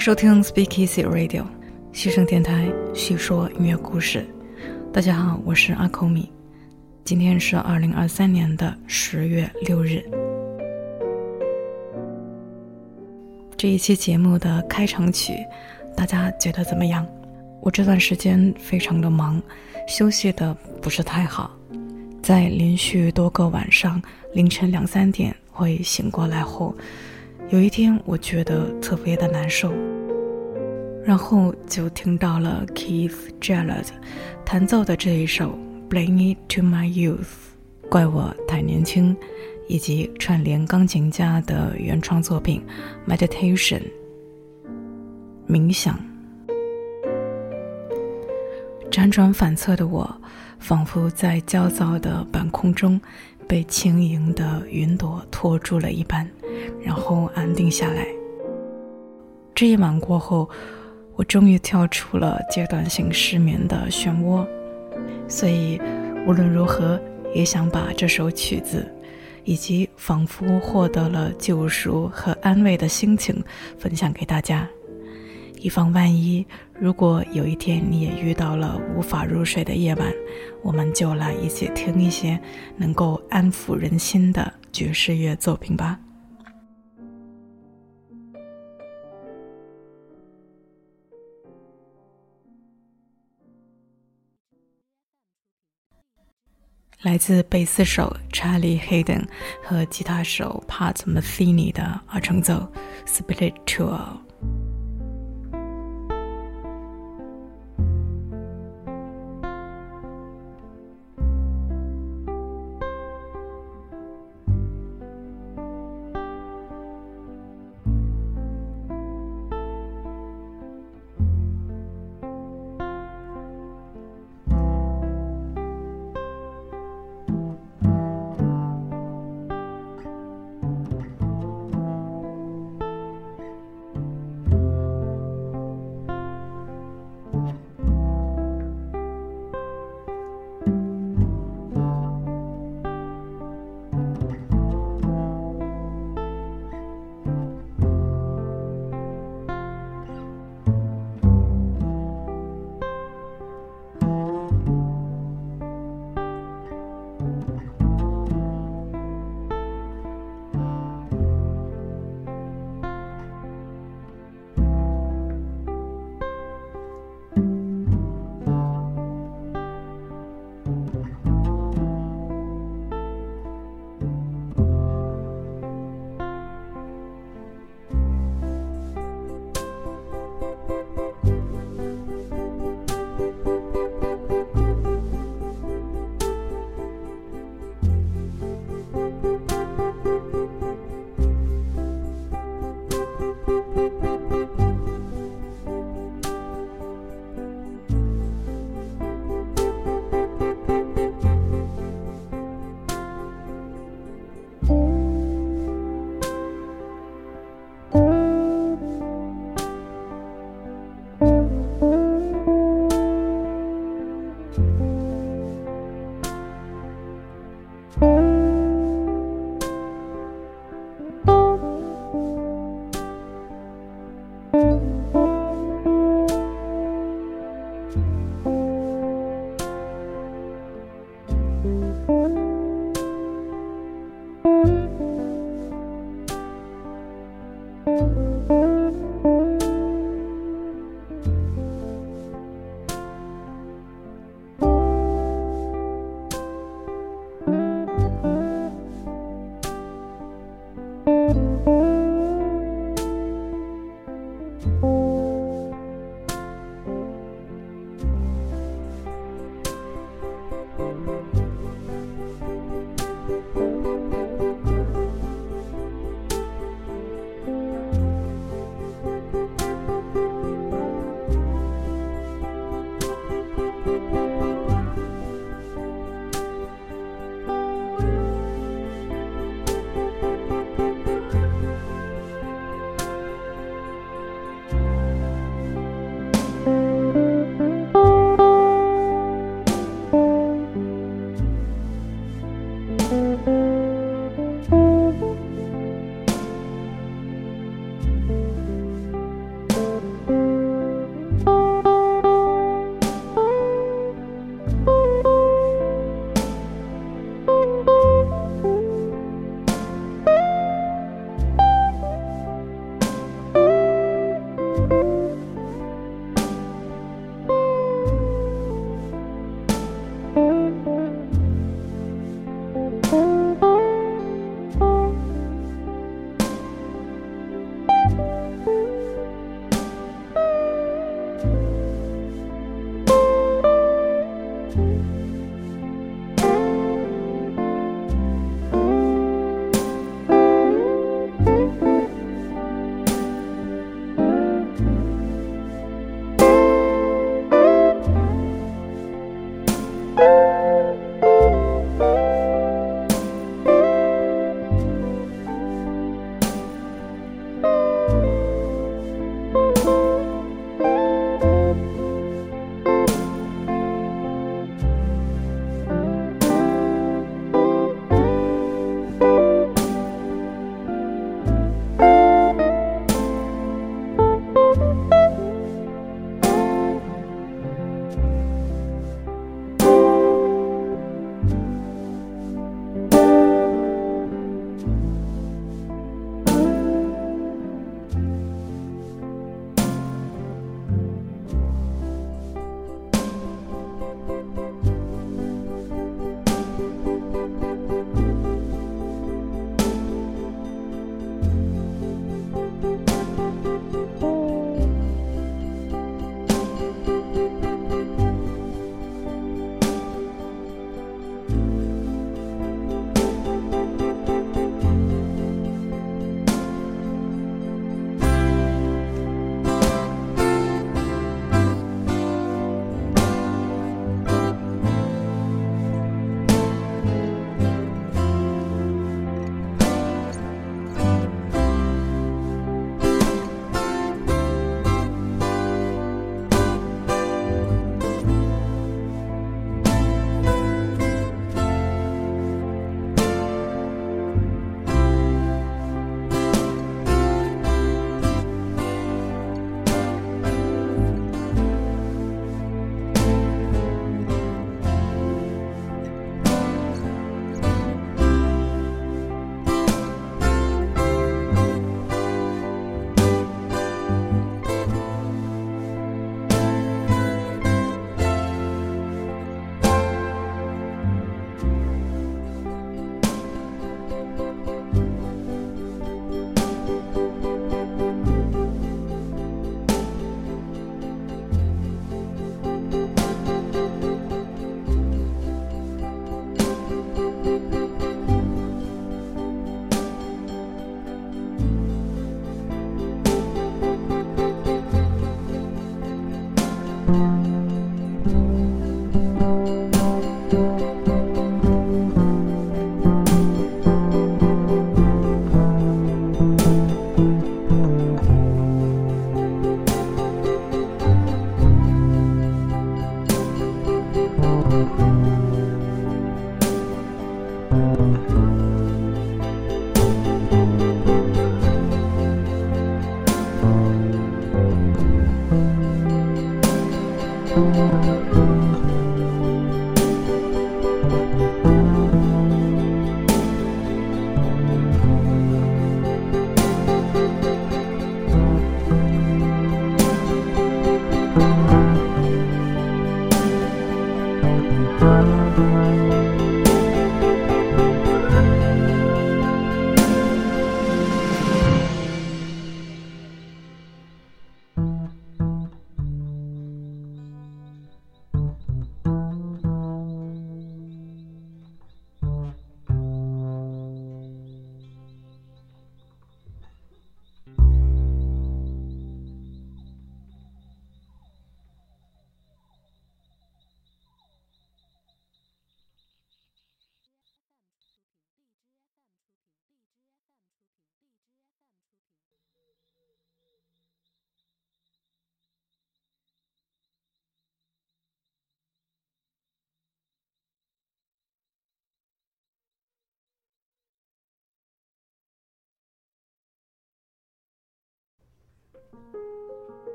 收听 Speak Easy Radio，西声电台，叙说音乐故事。大家好，我是阿口米。今天是二零二三年的十月六日。这一期节目的开场曲，大家觉得怎么样？我这段时间非常的忙，休息的不是太好，在连续多个晚上凌晨两三点会醒过来后。有一天，我觉得特别的难受，然后就听到了 Keith Jarrett 弹奏的这一首《Blame It to My Youth》，怪我太年轻，以及串联钢琴家的原创作品《Meditation》冥想。辗转反侧的我，仿佛在焦躁的半空中被轻盈的云朵托住了一般。然后安定下来。这一晚过后，我终于跳出了阶段性失眠的漩涡，所以无论如何也想把这首曲子，以及仿佛获得了救赎和安慰的心情分享给大家，以防万一，如果有一天你也遇到了无法入睡的夜晚，我们就来一起听一些能够安抚人心的爵士乐作品吧。来自贝斯手 Charlie Hayden 和吉他手 Pat Metheny 的二重奏《Spiritual》。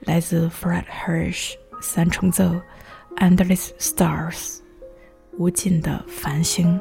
来自 Fred Hirsch 三重奏，Endless Stars，无尽的繁星。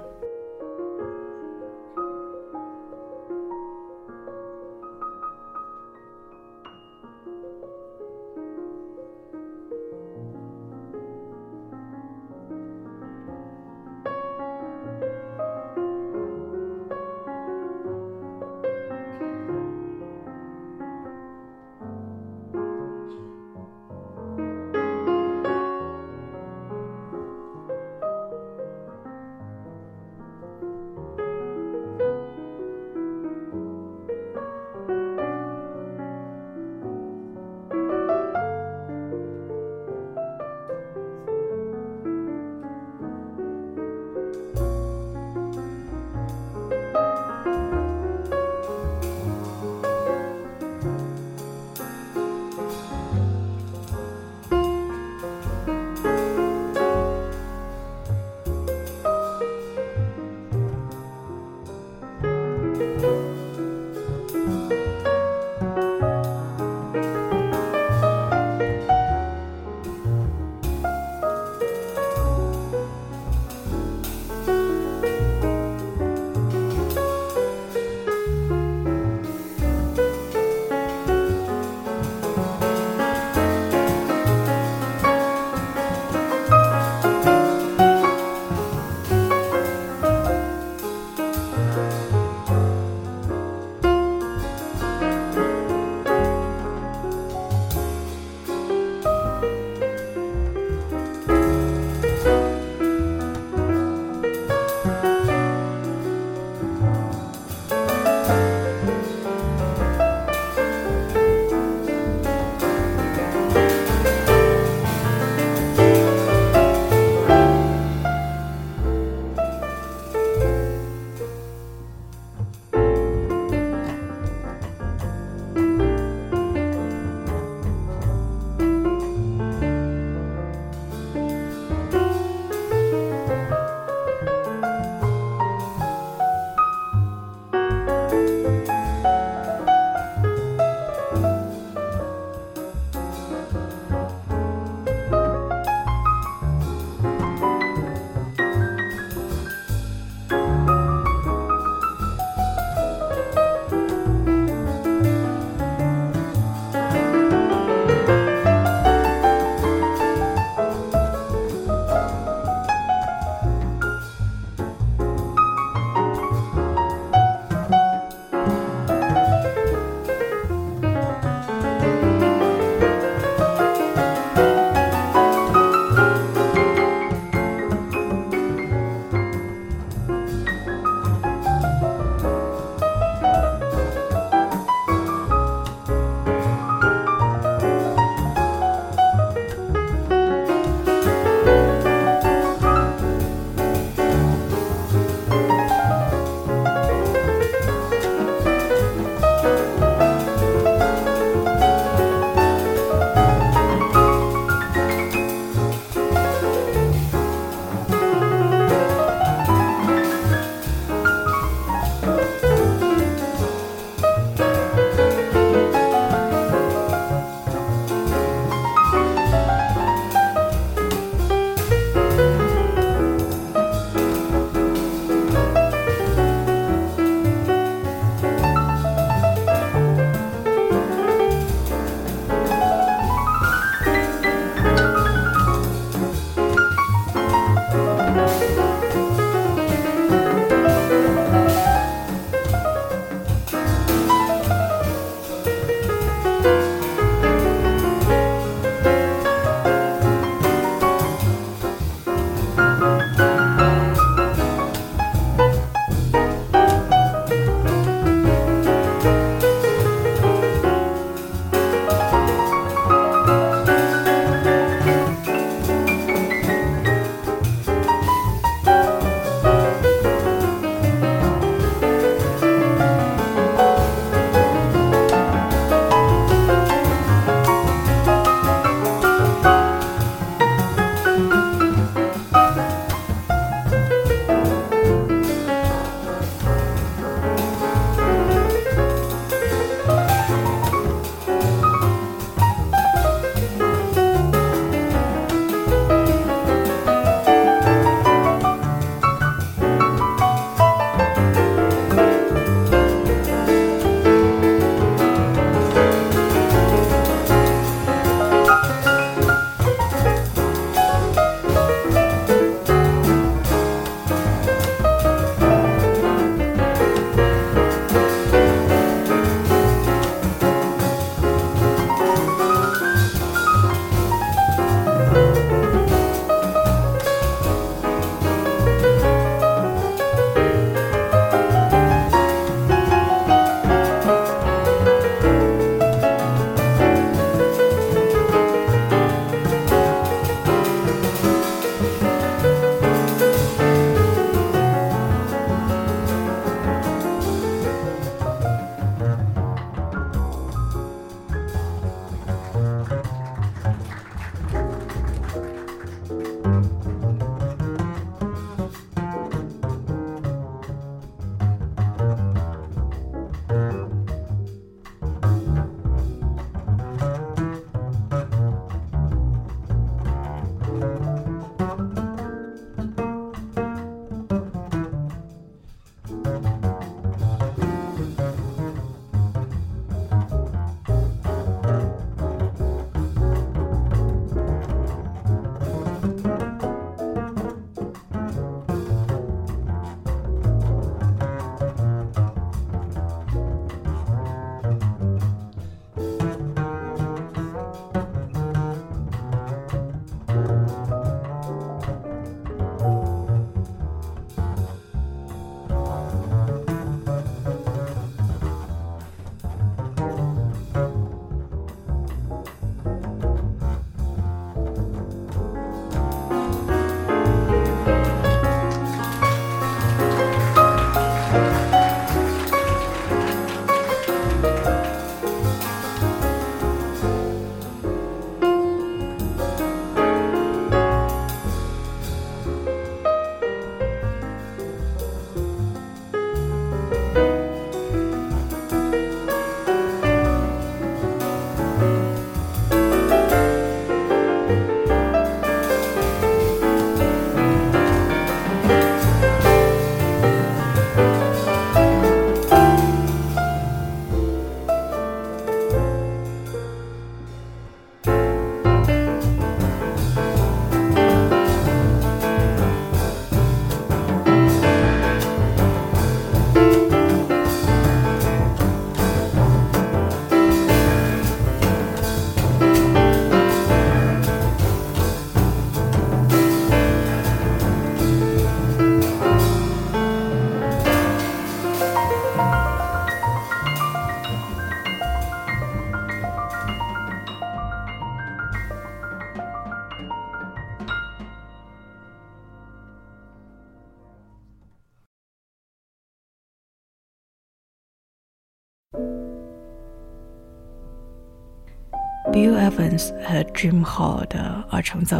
Bill Evans 和 Jim Hall 的二重奏《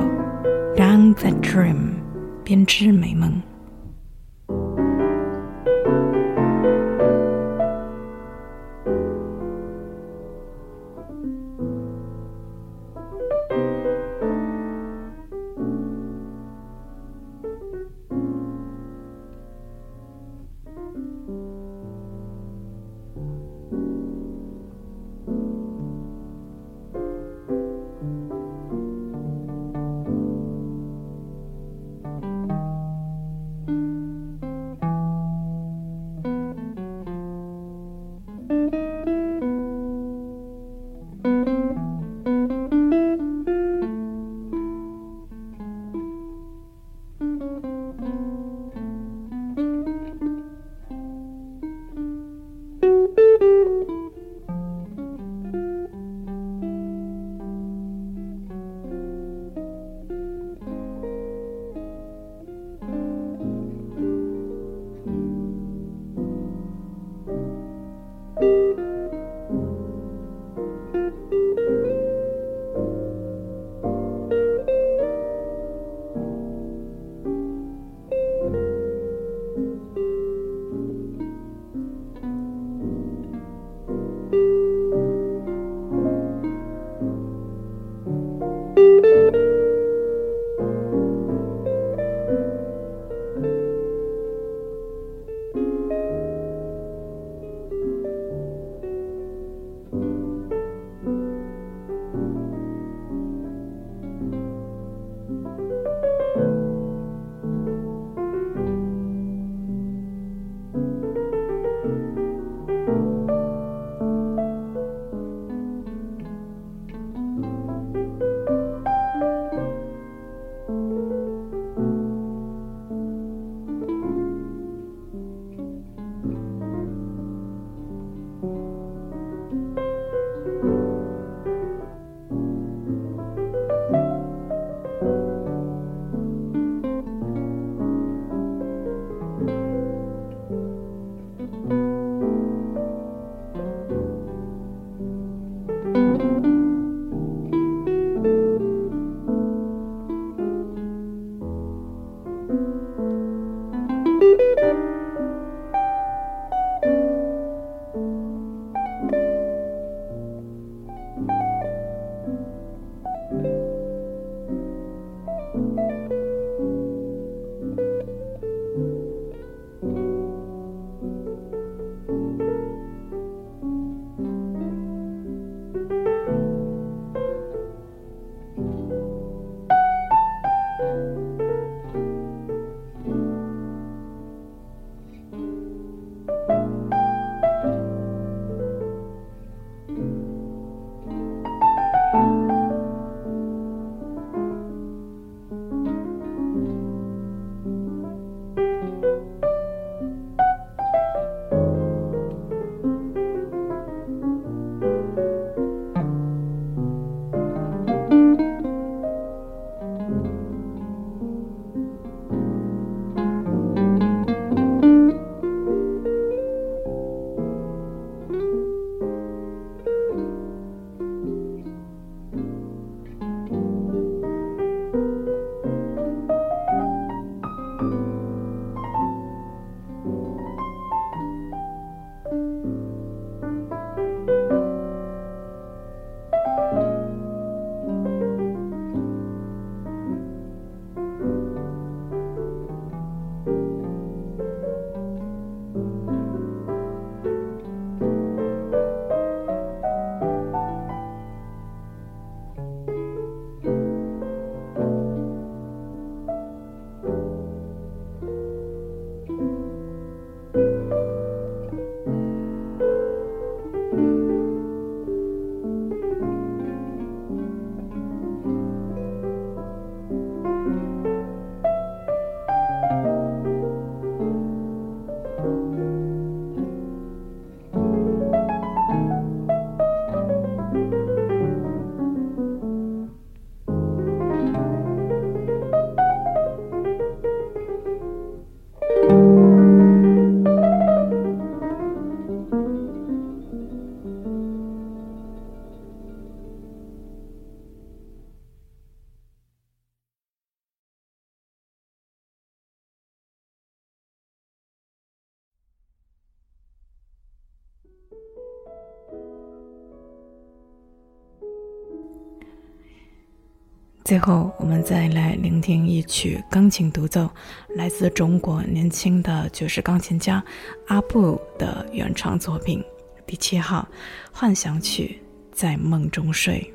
Down the Dream》编织美梦。 最后，我们再来聆听一曲钢琴独奏，来自中国年轻的爵士钢琴家阿布的原创作品第七号幻想曲，在梦中睡。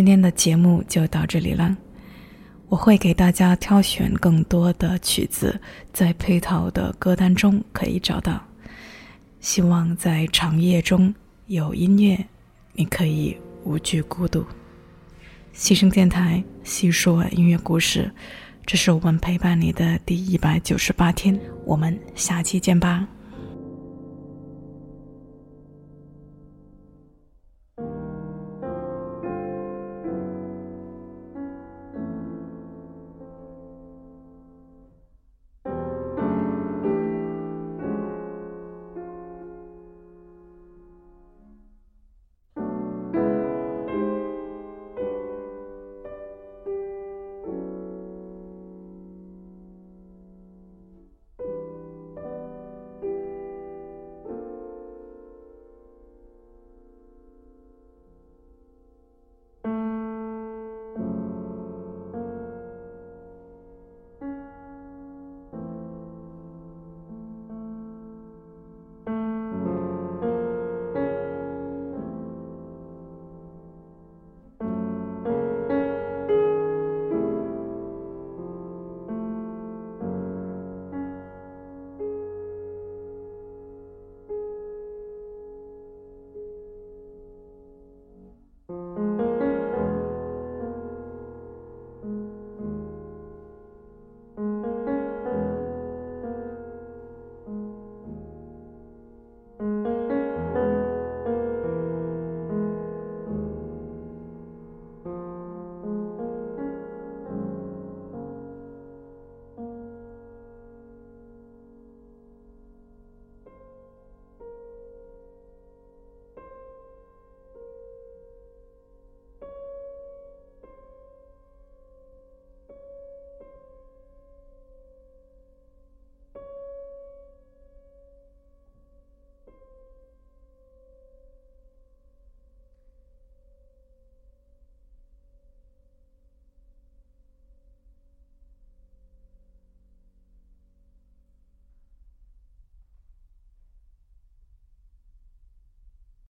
今天的节目就到这里了。我会给大家挑选更多的曲子，在配套的歌单中可以找到。希望在长夜中有音乐，你可以无惧孤独。西声电台细说音乐故事，这是我们陪伴你的第一百九十八天，我们下期见吧。